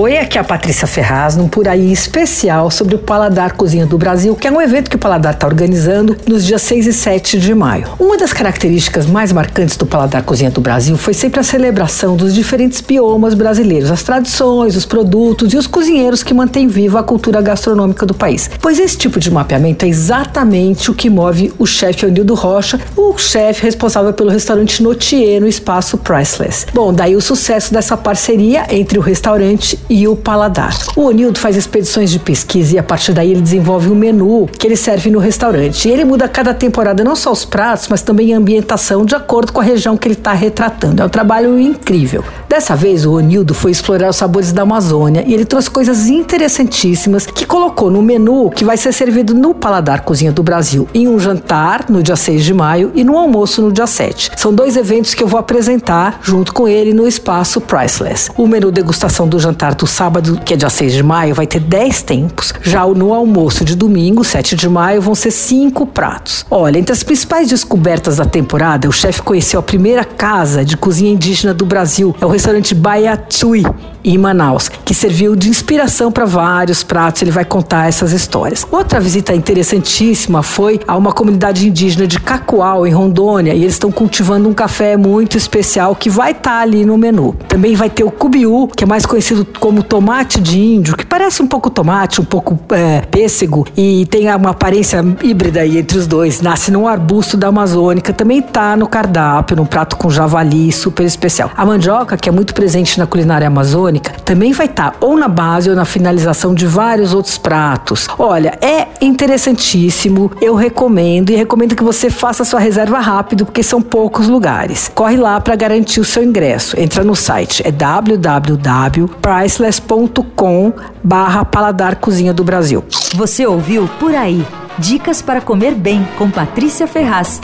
Oi, aqui é a Patrícia Ferraz, num Por Aí especial sobre o Paladar Cozinha do Brasil, que é um evento que o Paladar está organizando nos dias 6 e 7 de maio. Uma das características mais marcantes do Paladar Cozinha do Brasil foi sempre a celebração dos diferentes biomas brasileiros, as tradições, os produtos e os cozinheiros que mantêm viva a cultura gastronômica do país. Pois esse tipo de mapeamento é exatamente o que move o chefe Onildo Rocha, o chefe responsável pelo restaurante Notier no espaço Priceless. Bom, daí o sucesso dessa parceria entre o restaurante e o paladar. O Onildo faz expedições de pesquisa e a partir daí ele desenvolve um menu que ele serve no restaurante. E ele muda cada temporada não só os pratos, mas também a ambientação de acordo com a região que ele está retratando. É um trabalho incrível. Dessa vez, o Onildo foi explorar os sabores da Amazônia e ele trouxe coisas interessantíssimas que colocou no menu que vai ser servido no Paladar Cozinha do Brasil em um jantar no dia 6 de maio e no almoço no dia 7. São dois eventos que eu vou apresentar junto com ele no espaço Priceless. O menu degustação do jantar do sábado, que é dia 6 de maio, vai ter 10 tempos. Já no almoço de domingo, 7 de maio, vão ser 5 pratos. Olha, entre as principais descobertas da temporada, o chefe conheceu a primeira casa de cozinha indígena do Brasil. É o restaurante Baiatui, em Manaus, que serviu de inspiração para vários pratos. Ele vai contar essas histórias. Outra visita interessantíssima foi a uma comunidade indígena de Cacoal, em Rondônia, e eles estão cultivando um café muito especial que vai estar tá ali no menu. Também vai ter o cubiú, que é mais conhecido como tomate de índio, que parece um pouco tomate, um pouco é, pêssego e tem uma aparência híbrida aí entre os dois. Nasce num arbusto da Amazônica, também está no cardápio, num prato com javali super especial. A mandioca, que é muito presente na culinária amazônica, também vai estar tá ou na base ou na finalização de vários outros pratos. Olha, é interessantíssimo, eu recomendo e recomendo que você faça sua reserva rápido porque são poucos lugares. Corre lá para garantir o seu ingresso. Entra no site, é www.priceless.com barra Paladar Cozinha do Brasil. Você ouviu Por Aí. Dicas para comer bem com Patrícia Ferraz.